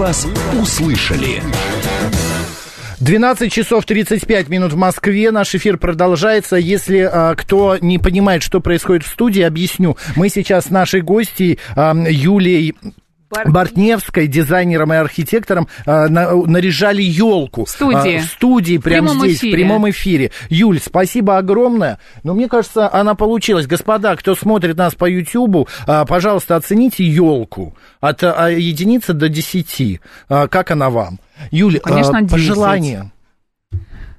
вас услышали. 12 часов 35 минут в Москве. Наш эфир продолжается. Если а, кто не понимает, что происходит в студии, объясню. Мы сейчас с нашей гостьей а, Юлией Бортневской, дизайнером и архитектором, а, на, наряжали елку. В студии. А, в студии, прямо здесь, эфире. в прямом эфире. Юль, спасибо огромное. Но мне кажется, она получилась. Господа, кто смотрит нас по Ютьюбу, а, пожалуйста, оцените елку от а, единицы до десяти. А, как она вам? Юль, ну, Конечно, а, пожелания.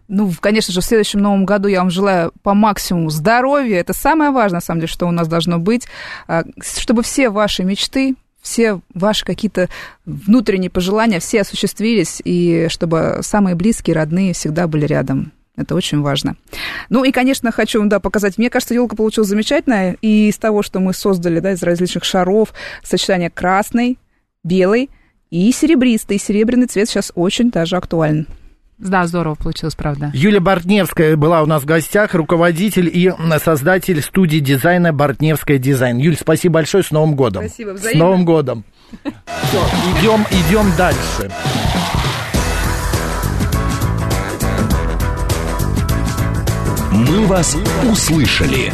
Ну, конечно же, в следующем новом году я вам желаю по максимуму здоровья. Это самое важное, на самом деле, что у нас должно быть. Чтобы все ваши мечты все ваши какие-то внутренние пожелания, все осуществились, и чтобы самые близкие, родные всегда были рядом. Это очень важно. Ну и, конечно, хочу да, показать. Мне кажется, елка получилась замечательная. И из того, что мы создали, да, из различных шаров, сочетание красный, белый и серебристый. Серебряный цвет сейчас очень даже актуален. Да, здорово получилось, правда. Юлия Бортневская была у нас в гостях, руководитель и создатель студии дизайна Бортневская дизайн. Юль, спасибо большое, с Новым годом. Спасибо, взаимно. С Новым годом. Все, идем, идем дальше. Мы вас услышали.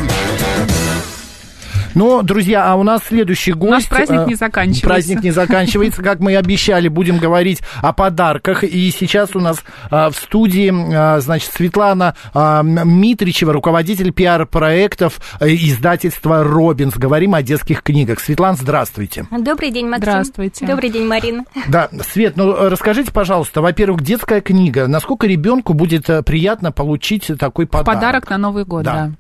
Но, друзья, а у нас следующий гость... Наш праздник э, не заканчивается. Праздник не заканчивается. Как мы и обещали, будем говорить о подарках. И сейчас у нас э, в студии, э, значит, Светлана Митричева, руководитель пиар-проектов издательства «Робинс». Говорим о детских книгах. Светлана, здравствуйте. Добрый день, Максим. Здравствуйте. Добрый день, Марина. Да, Свет, ну расскажите, пожалуйста, во-первых, детская книга. Насколько ребенку будет приятно получить такой подарок? Подарок на Новый год, да. да.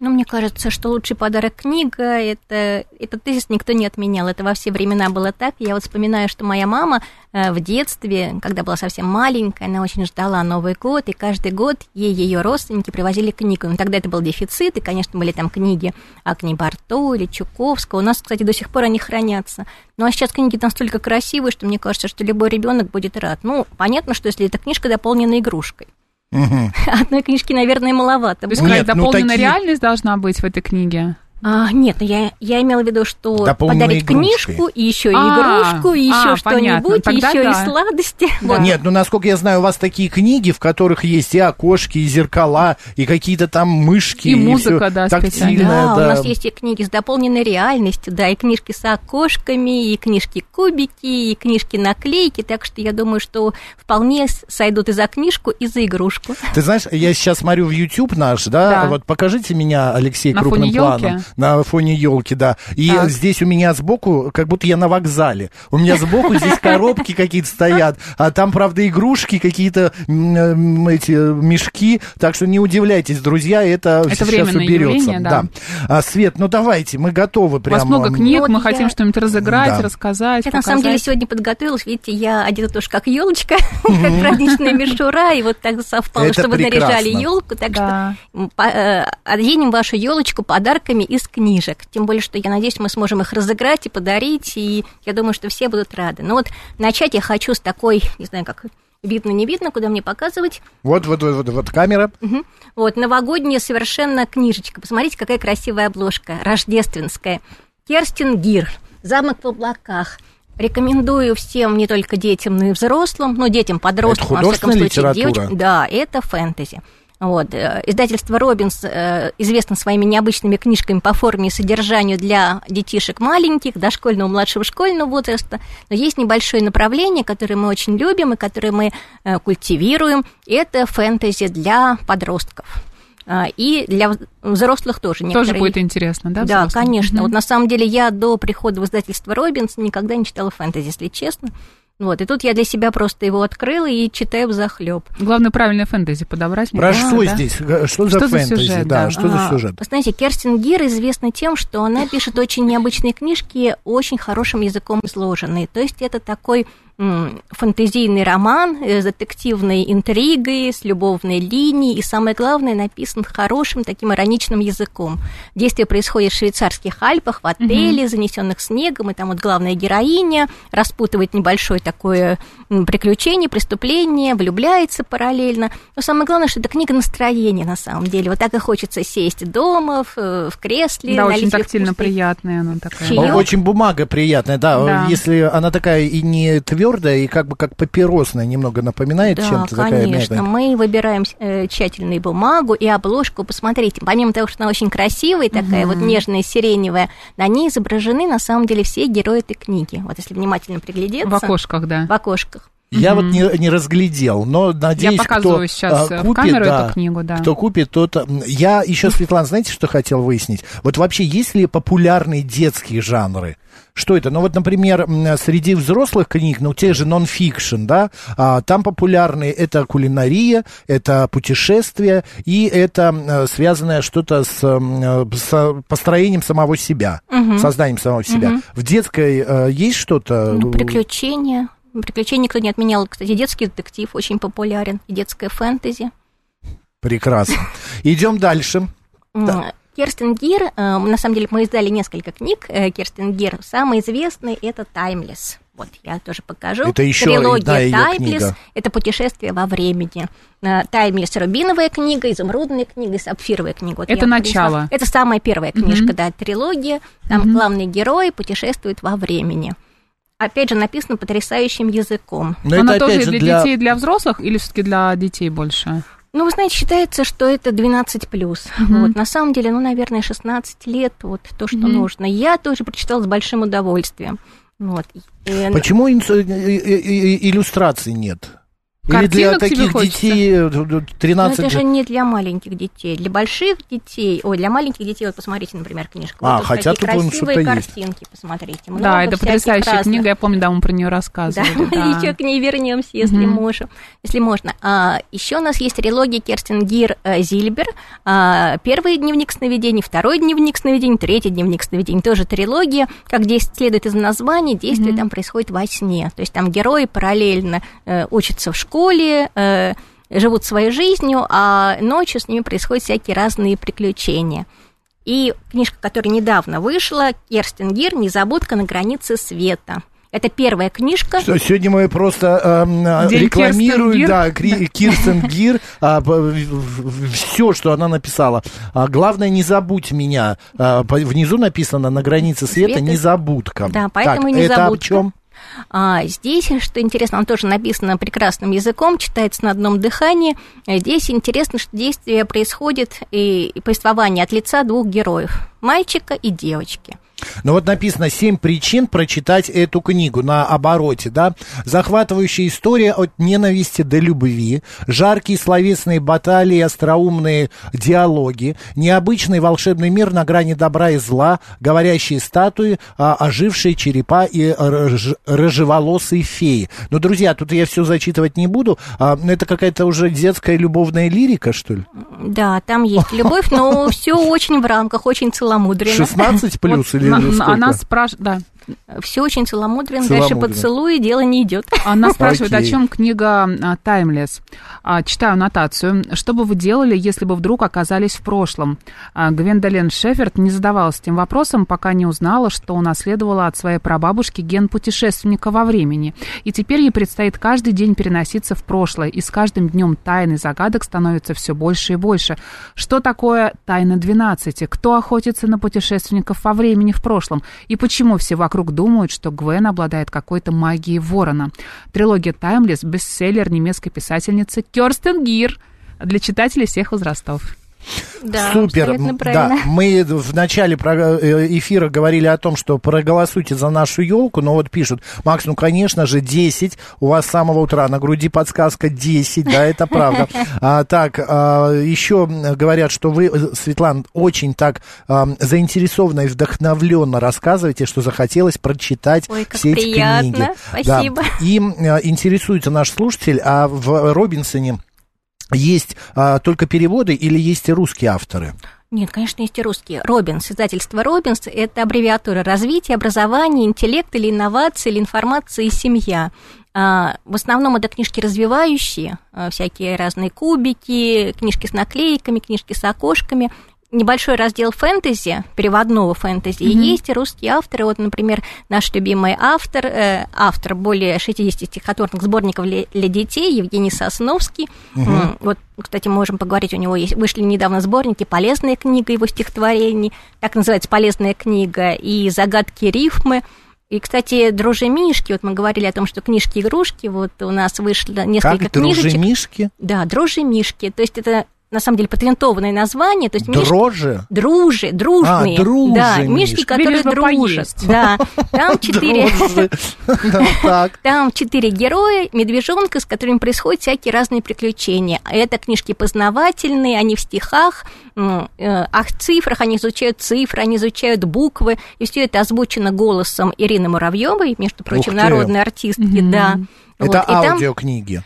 Ну, мне кажется, что лучший подарок книга, это, этот тезис никто не отменял, это во все времена было так. Я вот вспоминаю, что моя мама э, в детстве, когда была совсем маленькая, она очень ждала Новый год, и каждый год ей ее родственники привозили книгу. Но тогда это был дефицит, и, конечно, были там книги Агни Барто или Чуковского. У нас, кстати, до сих пор они хранятся. Ну, а сейчас книги настолько красивые, что мне кажется, что любой ребенок будет рад. Ну, понятно, что если эта книжка дополнена игрушкой. Угу. Одной книжки, наверное, маловато. То есть Нет, дополненная ну, такие... реальность должна быть в этой книге? А, нет, ну я, я имела в виду, что подарить книжку, и еще и а, игрушку, и еще а, что-нибудь, и еще да. и сладости. Да. Вот. Нет, ну насколько я знаю, у вас такие книги, в которых есть и окошки, и зеркала, и какие-то там мышки, и, и музыка, да, тактильная. Да, да, у нас есть и книги с дополненной реальностью, да, и книжки с окошками, и книжки кубики, и книжки наклейки, так что я думаю, что вполне сойдут и за книжку, и за игрушку. Ты знаешь, я сейчас смотрю в YouTube наш, да, да. вот покажите меня, Алексей, На крупным планом на фоне елки, да. И так. здесь у меня сбоку, как будто я на вокзале. У меня сбоку здесь коробки какие-то стоят, а там, правда, игрушки, какие-то эти мешки. Так что не удивляйтесь, друзья, это, это сейчас уберется. да. да. А, Свет, ну давайте, мы готовы прямо. У вас много книг, вот мы я... хотим что-нибудь разыграть, да. рассказать. Я показать. на самом деле сегодня подготовилась, видите, я одета тоже как елочка, как праздничная мишура, и вот так совпало, что вы наряжали елку, так что э, оденем вашу елочку подарками из книжек. Тем более, что я надеюсь, мы сможем их разыграть и подарить, и я думаю, что все будут рады. Но вот начать я хочу с такой, не знаю, как видно, не видно, куда мне показывать. Вот, вот, вот, вот, вот камера. Угу. Вот, новогодняя совершенно книжечка. Посмотрите, какая красивая обложка, рождественская. Керстин Гир, «Замок в облаках». Рекомендую всем, не только детям, но и взрослым, ну, детям, подросткам, это во всяком случае, девочкам. Да, это фэнтези. Вот. Э, издательство «Робинс» э, известно своими необычными книжками по форме и содержанию для детишек маленьких, дошкольного, младшего школьного возраста. Но есть небольшое направление, которое мы очень любим и которое мы э, культивируем. Это фэнтези для подростков. И для взрослых тоже. Некоторые... Тоже будет интересно, да? Да, конечно. Mm-hmm. Вот на самом деле я до прихода в издательство Робинс никогда не читала фэнтези, если честно. Вот, и тут я для себя просто его открыла и читаю в захлеб. Главное, правильное фэнтези подобрать. Про что да? здесь? Что, что за фэнтези? Сюжет, да, да, что а, за сюжет? Знаете, Керстин Гир известна тем, что она пишет очень необычные книжки, очень хорошим языком изложенные. То есть это такой фантазийный роман с детективной интригой, с любовной линией, и самое главное, написан хорошим таким ироничным языком. Действие происходит в швейцарских Альпах, в отеле, угу. занесенных снегом, и там вот главная героиня распутывает небольшое такое приключение, преступление, влюбляется параллельно. Но самое главное, что это книга настроения на самом деле. Вот так и хочется сесть дома, в, в кресле. Да, очень тактильно приятная она такая. Чаёк. Очень бумага приятная, да. да. Если она такая и не твердая, твердая и как бы как папиросная немного напоминает Да, чем-то такая конечно. мягкая. Мы выбираем э, тщательно бумагу и обложку. Посмотрите, помимо того, что она очень красивая, такая вот нежная, сиреневая, на ней изображены на самом деле все герои этой книги. Вот если внимательно приглядеться. В окошках, да. В окошках. Я вот не, не разглядел, но надеюсь, Я показываю кто сейчас а, в купит, камеру да, эту книгу, да. кто купит, тот... Я еще, Светлана, знаете, что хотел выяснить? Вот вообще есть ли популярные детские жанры? Что это? Ну вот, например, среди взрослых книг, ну те же нон-фикшн, да, а, там популярные это кулинария, это путешествия и это связанное что-то с, с построением самого себя, созданием самого себя. В детской э, есть что-то? Ну, приключения. Приключения никто не отменял. Кстати, детский детектив очень популярен. И детское фэнтези. Прекрасно. Идем дальше. Керстен Гир, э, на самом деле мы издали несколько книг э, Керстен Гир. Самый известный это «Таймлесс». Вот, я тоже покажу. Это еще Трилогия «Таймлесс» книга. это путешествие во времени. Э, «Таймлесс» — рубиновая книга, изумрудная книга, и сапфировая книга. Вот Это начало. принесла. Это самая первая книжка, да, трилогия. Там главный герой путешествует во времени. Опять же, написано потрясающим языком. Но Она это, тоже же, для, для... детей, для взрослых или все-таки для детей больше? Ну, вы знаете, считается, что это 12 плюс. Вот, на самом деле, ну, наверное, 16 лет, вот то, что нужно. Я тоже прочитала с большим удовольствием. Вот. И, Почему э, э, э, иллюстраций нет? Или для таких детей э, ну, 13 это же не для маленьких детей. Для больших детей, ой, для маленьких детей, вот посмотрите, например, книжку. А, вот хотя тут красивые что-то есть. картинки, посмотрите. да, Много это всяких потрясающая разных. книга, я помню, да, мы про нее Да, рассказывали. мы да. еще к ней вернемся, если Мгм. можем, если можно. А, еще у нас есть трилогия Керстин Гир э, Зильбер. А, первый дневник сновидений, второй дневник сновидений, третий дневник сновидений. Тоже трилогия. Как действие следует из названия, действие там происходит во сне. То есть там герои параллельно э, учатся в школе, э, живут своей жизнью, а ночью с ними происходят всякие разные приключения. И книжка, которая недавно вышла, Керстин Гир «Незабудка на границе света». Это первая книжка. Что, сегодня мы просто эм, э, День рекламируем, Кирстен Гир. да, Кри- Кирстен Гир, все, что она написала. А, главное, не забудь меня. А, внизу написано на границе света Света. незабудка. Да, поэтому так, и Это о незабудка. чем? А здесь, что интересно, он тоже написано прекрасным языком, читается на одном дыхании. Здесь интересно, что действие происходит и, и повествование от лица двух героев, мальчика и девочки. Ну вот написано «Семь причин прочитать эту книгу» на обороте, да? Захватывающая история от ненависти до любви, жаркие словесные баталии, остроумные диалоги, необычный волшебный мир на грани добра и зла, говорящие статуи, а, ожившие черепа и рыж- рыжеволосые феи. Но, друзья, тут я все зачитывать не буду. А, ну, это какая-то уже детская любовная лирика, что ли? Да, там есть любовь, но все очень в рамках, очень целомудренно. 16 плюс или Она спрашивает, да, Все очень целомудренно. Дальше Целомудренно. поцелуи, дело не идет. Она спрашивает, Окей. о чем книга а, «Таймлесс». А, Читаю аннотацию. Что бы вы делали, если бы вдруг оказались в прошлом? А, Гвендолин Шеферд не задавалась этим вопросом, пока не узнала, что унаследовала от своей прабабушки ген путешественника во времени. И теперь ей предстоит каждый день переноситься в прошлое, и с каждым днем тайны загадок становится все больше и больше. Что такое тайна 12? Кто охотится на путешественников во времени в прошлом? И почему все вокруг думают, что Гвен обладает какой-то магией ворона? Трилогия «Таймлесс» – бестселлер немецкой писательницы Кёрстен Гир для читателей всех возрастов. Да, Супер. Да, мы в начале э, эфира говорили о том, что проголосуйте за нашу елку, но вот пишут, Макс, ну, конечно же, 10, у вас с самого утра на груди подсказка 10, да, это правда. А, так, а, еще говорят, что вы, э, Светлана, очень так а, заинтересованно и вдохновленно рассказываете, что захотелось прочитать Ой, как все эти приятно. книги. Спасибо. Да. И э, интересуется наш слушатель, а в Робинсоне есть а, только переводы или есть и русские авторы? Нет, конечно, есть и русские. Робинс, издательство Робинс, это аббревиатура развития, образования, интеллект или инновации, или информация и семья. А, В основном это книжки развивающие, а, всякие разные кубики, книжки с наклейками, книжки с окошками. Небольшой раздел фэнтези, переводного фэнтези, и есть и русские авторы. Вот, например, наш любимый автор, э, автор более 60 стихотворных сборников для, для детей, Евгений Сосновский. М, Вот, кстати, можем поговорить, у него есть, вышли недавно сборники «Полезная книга» его стихотворений, так называется «Полезная книга», и «Загадки рифмы». И, кстати, дрожжи-мишки, вот мы говорили о том, что книжки-игрушки, вот у нас вышло несколько Как книжечек. дружи-мишки? Да, дрожжи-мишки, то есть это на самом деле патентованное название, то есть мишки- Дрожжи? Дружи, дружные. А, дружи Да, мишки. мишки, которые дружат. поесть. Да, там четыре... Там четыре героя, медвежонка, с которыми происходят всякие разные приключения. А Это книжки познавательные, они в стихах, э, а в цифрах, они изучают цифры, они изучают буквы, и все это озвучено голосом Ирины Муравьевой, между прочим, народной артистки, да. Вот, Это и там, аудиокниги.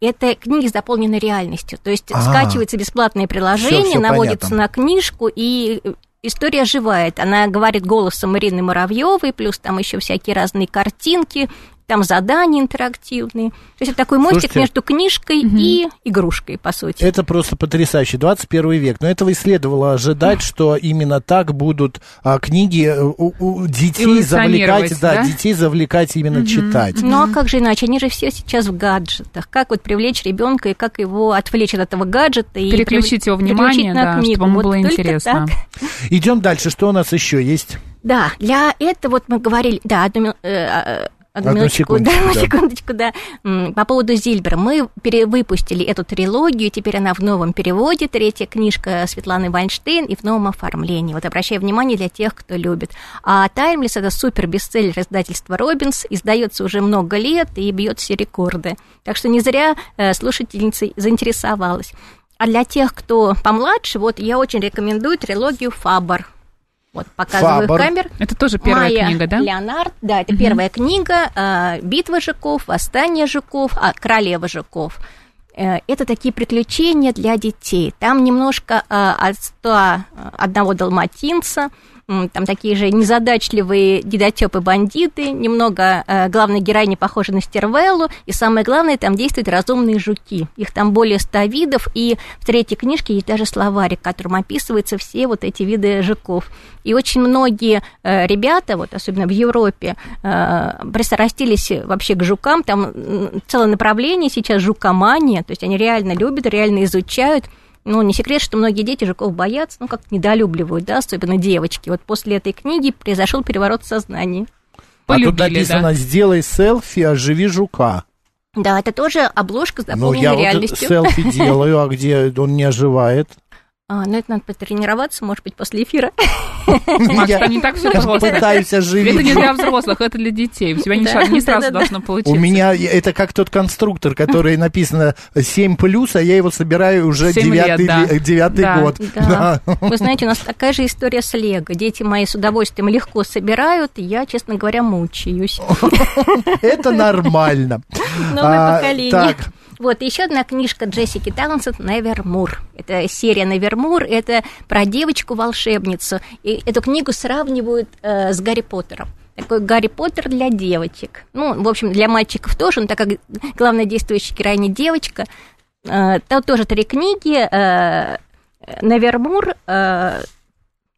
Это книги заполнены реальностью. То есть А. скачивается бесплатное приложение, Всё, всё наводится понятно. на книжку, и э, история оживает. Она говорит голосом Ирины Муравьевой, плюс там еще всякие разные картинки, там задания интерактивные. То есть это такой мостик Слушайте. между книжкой и игрушкой, по сути. Это просто потрясающе. 21 век. Но этого и следовало ожидать, что именно так будут а, книги э, у, у детей завлекать, да, да? детей завлекать именно читать. Ну а как же иначе? Они же все сейчас в гаджетах. Как вот привлечь ребенка и как его отвлечь от этого гаджета и Переключить прив- его внимание, переключить на да, книгу. чтобы ему Вот было интересно. так. Идем дальше. Что у нас еще есть? Да, для этого вот мы говорили, да, одну, э, э, одну Одну да, секундочку, да. секундочку, да. По поводу Зильбера. Мы перевыпустили эту трилогию, теперь она в новом переводе, третья книжка Светланы Вайнштейн и в новом оформлении. Вот обращаю внимание для тех, кто любит. А «Таймлесс» — это супер бестселлер издательства «Робинс», издается уже много лет и бьет все рекорды. Так что не зря э, слушательница заинтересовалась. А для тех, кто помладше, вот я очень рекомендую трилогию «Фабр». Вот, показываю «Фабр». камер. Это тоже первая Майя книга, да? Леонард, да, это первая книга э, «Битва жуков», «Восстание жуков», а, «Королева жуков». Э, Это такие приключения для детей. Там немножко э, от 101 далматинца, там такие же незадачливые дидотёпы-бандиты, немного э, главной героини похожа на Стервеллу, и самое главное, там действуют разумные жуки. Их там более ста видов, и в третьей книжке есть даже словарик, в котором описываются все вот эти виды жуков. И очень многие э, ребята, вот особенно в Европе, э, пристрастились вообще к жукам. Там целое направление сейчас жукомания, то есть они реально любят, реально изучают. Ну, не секрет, что многие дети жуков боятся, ну, как-то недолюбливают, да, особенно девочки. Вот после этой книги произошел переворот в сознании. а тут Полюбили, написано да. «Сделай селфи, оживи жука». Да, это тоже обложка с Ну, дополненной я вот реальностью. селфи делаю, а где он не оживает? А, ну, это надо потренироваться, может быть, после эфира. Макс, Я не так все просто. пытаюсь оживить. Это не для взрослых, это для детей. У тебя не, сразу должно получиться. У меня это как тот конструктор, который написано 7 плюс, а я его собираю уже девятый год. Вы знаете, у нас такая же история с Лего. Дети мои с удовольствием легко собирают, и я, честно говоря, мучаюсь. Это нормально. Новое А, поколение. Так, Вот, еще одна книжка Джессики Таллансет «Невермур». Это серия «Невермур», это про девочку-волшебницу. И эту книгу сравнивают э, с Гарри Поттером. Такой Гарри Поттер для девочек. Ну, в общем, для мальчиков тоже, но так как главная действующая героиня девочка, э, там тоже три книги. Э, «Невермур», э,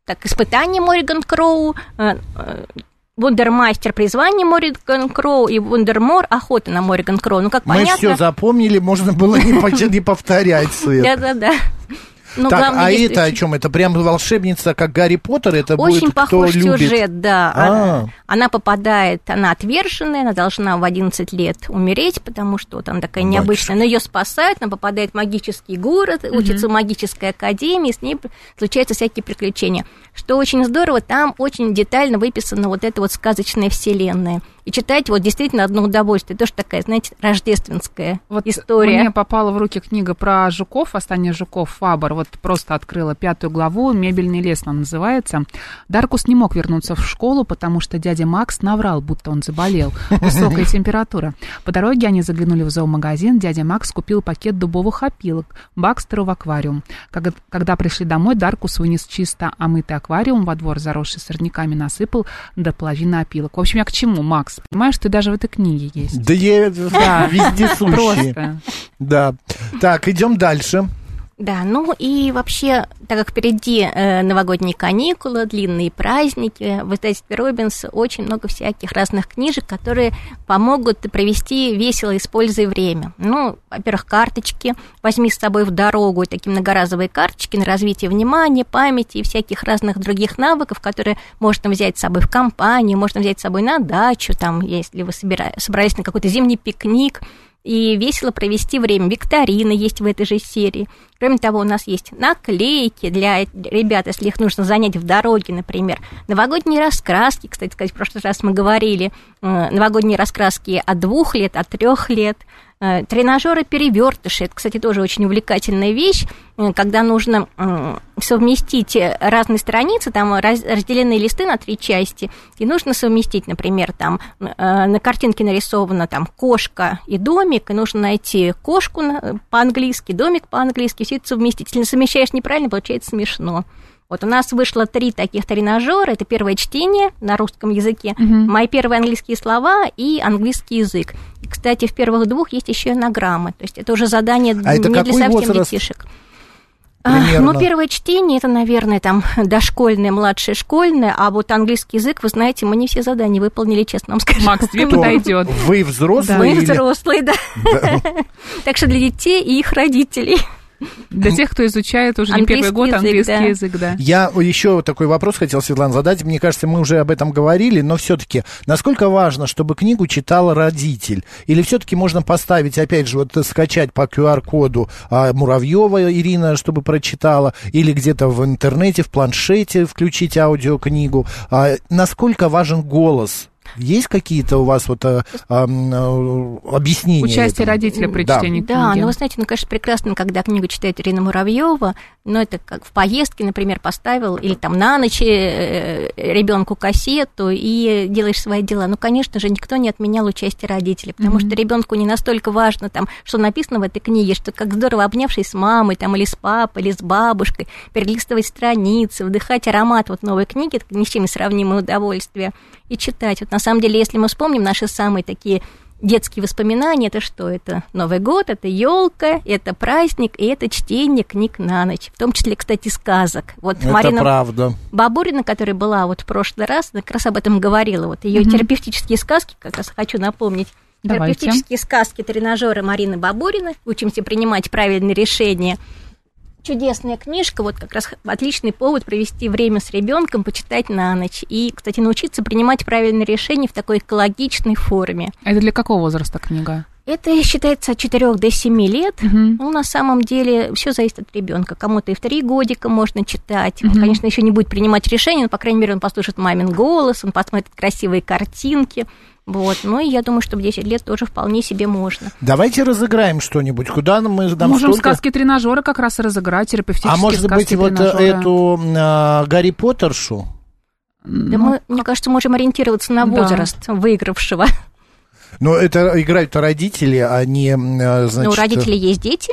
так, «Испытание Мориган Кроу», э, э, Вундермастер призвание Мориган Кроу и Вундермор охота на Мориган Кроу. Ну, как мы понятно. все запомнили, можно было не повторять, Свет. Да-да-да. Ну, Так, главное, а действующий- это о чем? Это прям волшебница, как Гарри Поттер? Это Очень будет похож кто любит? сюжет, да. А. Она, попадает, она отверженная, она должна в 11 лет умереть, потому что она такая Батюшки. необычная. Но ее спасают, она попадает в магический город, учится в магической академии, с ней случаются всякие приключения. Что очень здорово, там очень детально выписана вот эта вот сказочная вселенная. И читать вот действительно одно удовольствие. Тоже такая, знаете, рождественская Вот история. мне попала в руки книга про жуков, «Восстание жуков» Фабр. Вот просто открыла пятую главу, «Мебельный лес» она называется. Даркус не мог вернуться в школу, потому что дядя Макс наврал, будто он заболел. Высокая температура. По дороге они заглянули в зоомагазин. Дядя Макс купил пакет дубовых опилок Бакстеру в аквариум. Когда пришли домой, Даркус вынес чисто омытый аквариум во двор, заросший сорняками, насыпал до половины опилок. В общем, я к чему, Макс? Понимаешь, ты даже в этой книге есть. Да, я Да. вездесущий. Просто. Да. Так, идем дальше. Да, ну и вообще, так как впереди э, новогодние каникулы, длинные праздники, в издательстве Робинс очень много всяких разных книжек, которые помогут провести весело, используя время. Ну, во-первых, карточки. Возьми с собой в дорогу такие многоразовые карточки на развитие внимания, памяти и всяких разных других навыков, которые можно взять с собой в компанию, можно взять с собой на дачу, там, если вы собира... собрались на какой-то зимний пикник, и весело провести время. Викторины есть в этой же серии. Кроме того, у нас есть наклейки для ребят, если их нужно занять в дороге, например. Новогодние раскраски, кстати сказать, в прошлый раз мы говорили, э, новогодние раскраски от двух лет, от трех лет. Э, тренажеры перевертыши, это, кстати, тоже очень увлекательная вещь, э, когда нужно совместить разные страницы, там разделенные листы на три части, и нужно совместить, например, там на картинке нарисована там кошка и домик, и нужно найти кошку по-английски, домик по-английски, совместить. Если совмещаешь неправильно, получается смешно. Вот у нас вышло три таких тренажера. Это первое чтение на русском языке, угу. мои первые английские слова и английский язык. И, кстати, в первых двух есть еще анаграммы. То есть это уже задание а не это для совсем возраст? детишек. Примерно. Ну, первое чтение, это, наверное, там дошкольное, младшее школьное, а вот английский язык, вы знаете, мы не все задания выполнили, честно вам скажу. Макс, тебе подойдет. Вы взрослые Мы или- взрослые, да. Так что для детей и их родителей. Для тех, кто изучает уже не первый год язык, английский да. язык, да. Я еще такой вопрос хотел, Светлана, задать. Мне кажется, мы уже об этом говорили, но все-таки, насколько важно, чтобы книгу читал родитель? Или все-таки можно поставить, опять же, вот скачать по QR-коду а, Муравьева Ирина, чтобы прочитала, или где-то в интернете, в планшете включить аудиокнигу? А, насколько важен голос? Есть какие-то у вас вот а, а, а, объяснения? Участие этому? родителя при Да. чтении Да, книги. ну вы знаете, ну, конечно, прекрасно, когда книгу читает Ирина Муравьева, но это как в поездке, например, поставил, или там на ночь ребенку кассету и делаешь свои дела. Ну, конечно же, никто не отменял участие родителей, потому Мгм. что ребенку не настолько важно, там, что написано в этой книге, что как здорово обнявшись с мамой, там, или с папой, или с бабушкой, перелистывать страницы, вдыхать аромат вот новой книги, это ни с чем не сравнимое удовольствие, и читать. Вот на самом деле, если мы вспомним наши самые такие детские воспоминания, это что? Это Новый год, это елка, это праздник, и это чтение книг на ночь. В том числе, кстати, сказок. Вот Это Марина правда. Бабурина, которая была вот в прошлый раз, она как раз об этом говорила. Вот ее Мгм. терапевтические сказки, как раз хочу напомнить. Давайте. Терапевтические сказки тренажера Марины Бабуриной. Учимся принимать правильные решения. Чудесная книжка, вот как раз отличный повод провести время с ребенком, почитать на ночь. И, кстати, научиться принимать правильные решения в такой экологичной форме. Это для какого возраста книга? Это считается от 4 до 7 лет. Мгм. Ну, на самом деле, все зависит от ребенка. Кому-то и в три годика можно читать. Он, Мгм. конечно, еще не будет принимать решения, но, по крайней мере, он послушает мамин голос, он посмотрит красивые картинки. Вот. Ну, и я думаю, что в 10 лет тоже вполне себе можно. Давайте разыграем что-нибудь. Куда мы нам Можем столько- сказки тренажера как раз и разыграть, терапевтические А может быть, вот э, эту а, Гарри Поттершу? Да Ну, мы, мне кажется, можем ориентироваться на Да. возраст выигравшего. Но это играют-то родители, а не, значит... Но у родителей есть дети.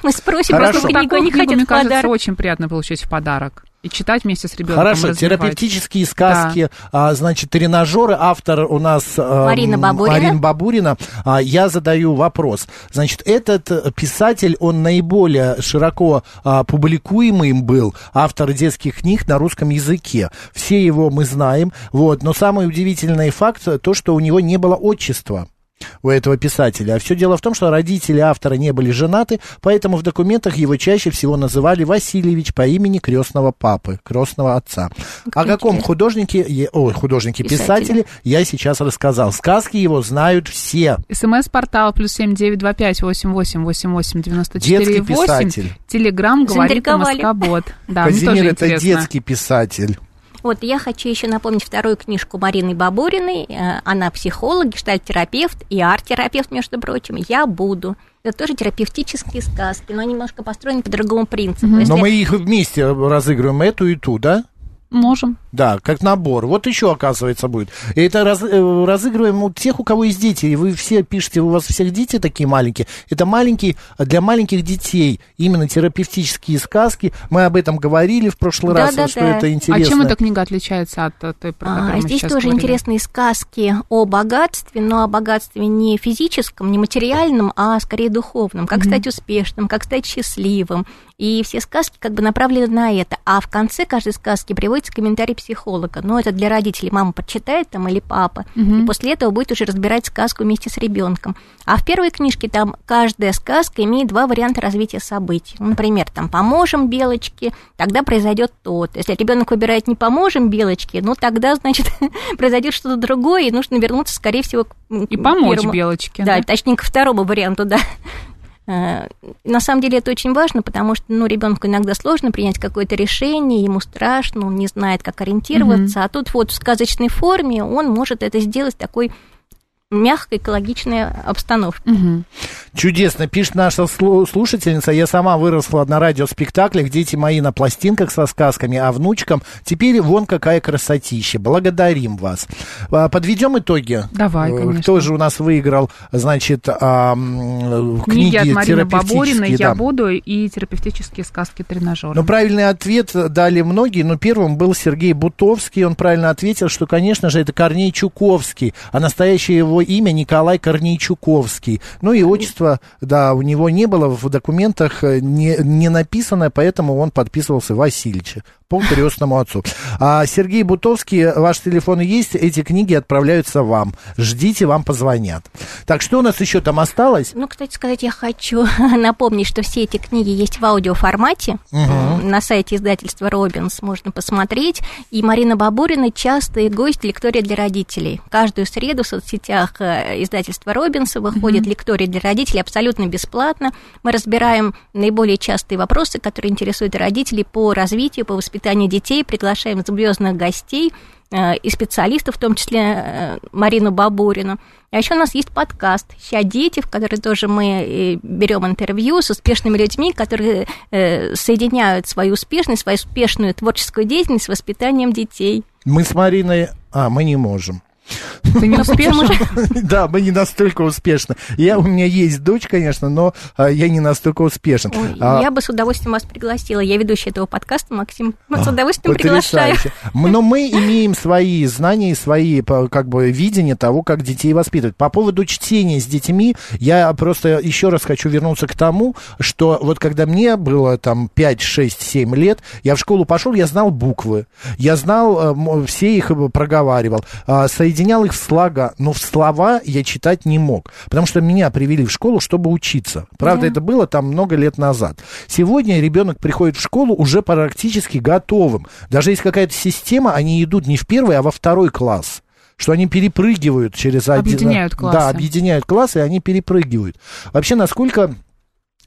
Мы спросим, Хорошо. просто книгу Такую они книгу, хотят мне в кажется, подарок. очень приятно получить в подарок. И читать вместе с ребенком. Хорошо, развивать. терапевтические сказки, а, значит, тренажеры. Автор у нас а, Марина Бабурина. Марина Бабурина. А, я задаю вопрос. Значит, этот писатель, он наиболее широко а, публикуемый им был, автор детских книг на русском языке. Все его мы знаем. Вот, но самый удивительный факт то, что у него не было отчества у этого писателя. А все дело в том, что родители автора не были женаты, поэтому в документах его чаще всего называли Васильевич по имени крестного папы, крестного отца. О каком художнике, ой, художнике писателе Писателе. я сейчас рассказал. Сказки его знают все. СМС-портал плюс семь девять два пять восемь восемь восемь восемь девяносто четыре Детский восемь. писатель. Телеграм говорит. Москобот. Да, Казимир это интересно. детский писатель. Вот, я хочу еще напомнить вторую книжку Марины Бабуриной. Э, Она психолог, гештальт-терапевт и арт-терапевт, между прочим. «Я буду». Это тоже терапевтические сказки, но немножко построены по другому принципу. Мгм. Если- Но мы их вместе разыгрываем, эту и ту, да? Можем. Да, как набор. Вот еще, оказывается, будет. И это раз, э, разыгрываем у тех, у кого есть дети. И вы все пишете, у вас всех дети такие маленькие. Это маленькие, для маленьких детей именно терапевтические сказки. Мы об этом говорили в прошлый Да, раз, да, что да. это интересно. А чем эта книга отличается от той, про которую А, мы здесь тоже говорили? интересные сказки о богатстве, но о богатстве не физическом, не материальном, а скорее духовном. Как стать успешным, как стать счастливым. И все сказки как бы направлены на это. А в конце каждой сказки приводится комментарий психолога. Но это для родителей. Мама прочитает там или папа. И после этого будет уже разбирать сказку вместе с ребенком. А в первой книжке там каждая сказка имеет два варианта развития событий. Ну, Например, там поможем белочке, тогда произойдет то. Если ребенок выбирает не поможем белочке, ну тогда, значит, произойдет что-то другое, и нужно вернуться, скорее всего, к И помочь первому. Белочке. Да, точнее, ко второму варианту, да. Э, На самом деле это очень важно, потому что ну, ребенку иногда сложно принять какое-то решение, ему страшно, он не знает, как ориентироваться. А тут вот в сказочной форме он может это сделать такой мягкой, экологичной обстановке. Мгм. Чудесно, пишет наша слу- слушательница. Я сама выросла на радиоспектаклях, дети мои на пластинках со сказками, а внучкам теперь вон какая красотища. Благодарим вас. А, Подведем итоги. Давай, Э, конечно. Кто же у нас выиграл, значит, а, м, Книги от Марины Бабориной терапевтические, «Я да. буду» и терапевтические сказки тренажера. Ну, правильный ответ дали многие, но первым был Сергей Бутовский. Он правильно ответил, что, конечно же, это Корней Чуковский, а настоящее его имя Николай Корнейчуковский. Ну и отчество, да, у него не было в документах э, не, не написано, поэтому он подписывался Васильевич по крестному отцу. А Сергей Бутовский, ваш телефон есть, эти книги отправляются вам. Ждите, вам позвонят. Так, что у нас еще там осталось? Ну, кстати сказать, я хочу напомнить, что все эти книги есть в аудиоформате. На сайте издательства «Робинс» можно посмотреть. И Марина Бабурина частый гость лектория для родителей. Каждую среду в соцсетях э, издательства «Робинса» выходит лектория для родителей абсолютно бесплатно. Мы разбираем наиболее частые вопросы, которые интересуют родителей по развитию, по воспитанию детей. Приглашаем звездных гостей э, и специалистов, в том числе э, Марину Бабурину. А еще у нас есть подкаст «Ща дети», в который тоже мы э, берем интервью с успешными людьми, которые соединяют свою успешность, свою успешную творческую деятельность с воспитанием детей. Мы с Мариной... А, мы не можем. Ты не успешен? Да, мы не настолько успешны. Я, у меня есть дочь, конечно, но а, я не настолько успешен. Ой, А, Я бы с удовольствием вас пригласила. Я ведущая этого подкаста, Максим. Вот с удовольствием приглашаю. Потрясающе. Но мы имеем свои знания и свои как бы видения того, как детей воспитывать. По поводу чтения с детьми, я просто еще раз хочу вернуться к тому, что вот когда мне было там 5, 6, 7 лет, я в школу пошел, я знал буквы, я знал, э, все их э, проговаривал, а, соединял их в слога, но в слова я читать не мог, потому что меня привели в школу, чтобы учиться. Правда, это было там много лет назад. Сегодня ребенок приходит в школу уже практически готовым. Даже есть какая-то система, они идут не в первый, а во второй класс что они перепрыгивают через один... Объединяют классы. Да, объединяют классы, и они перепрыгивают. Вообще, насколько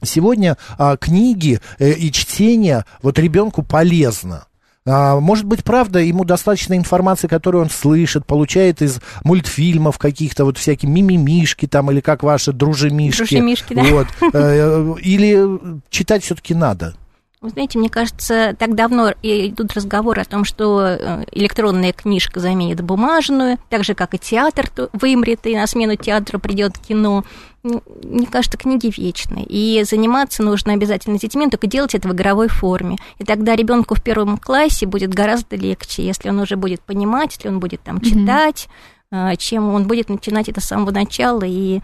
сегодня а, книги э, и чтение вот ребенку полезно? А, может быть, правда, ему достаточно информации, которую он слышит, получает из мультфильмов каких-то, вот всякие мимимишки там, или как ваши дружемишки. Дружемишки, да. Вот. Э, Или читать все-таки надо. Вы знаете, мне кажется, так давно идут разговоры о том, что э, электронная книжка заменит бумажную, так же, как и театр вымрет, и на смену театра придет кино. Мне кажется, книги вечны. И заниматься нужно обязательно с детьми, только делать это в игровой форме. И тогда ребенку в первом классе будет гораздо легче, если он уже будет понимать, если он будет там читать, э, чем он будет начинать это с самого начала. И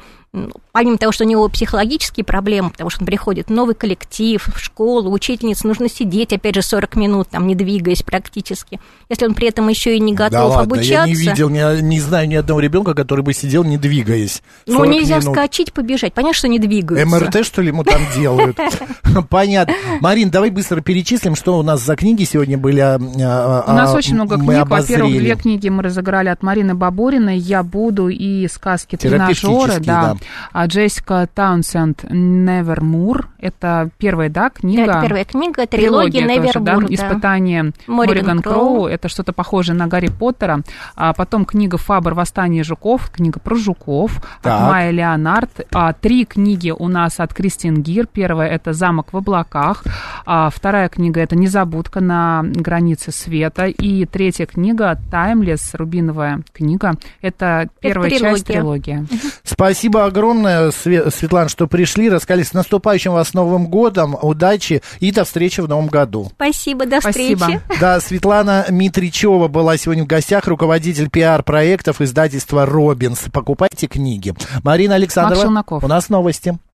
помимо того, что у него психологические проблемы, потому что он приходит в новый коллектив, в школу, учительнице нужно сидеть, опять же, 40 минут, там, не двигаясь практически. Если он при этом еще и не готов да ладно, обучаться... я не видел, не, не знаю ни одного ребенка, который бы сидел, не двигаясь. Ну, 40 нельзя минут. вскочить, побежать. Понятно, что не двигаются. МРТ, что ли, ему там делают? Понятно. Марин, давай быстро перечислим, что у нас за книги сегодня были. а, У нас очень много книг. Во-первых, две книги мы разыграли от Марины Бабориной «Я буду» и «Сказки тренажеры». Терапевтические, Да. Да. А Джессика Таунсенд «Невермур». Это первая, да, Да, книга? это первая книга, трилогия тоже, Невербур. да, да. «Испытание Мориган Мориган Кроу. Кроу». Это что-то похожее на Гарри Поттера. А потом книга «Фабр. Восстание жуков», книга про жуков Так. от Майя Леонард. А, три книги у нас от Кристин Гир. Первая – это «Замок в облаках». А вторая книга это «Незабудка на границе света». И третья книга «Таймлес», рубиновая книга. Это первая это часть трилогии. Спасибо огромное, Светлана, что пришли, рассказали. С наступающим вас Новым годом, удачи и до встречи в Новом году. Спасибо, до Спасибо. встречи. Да, Светлана Митричева была сегодня в гостях, руководитель пиар-проектов издательства «Робинс». Покупайте книги. Марина Александрова, у нас новости.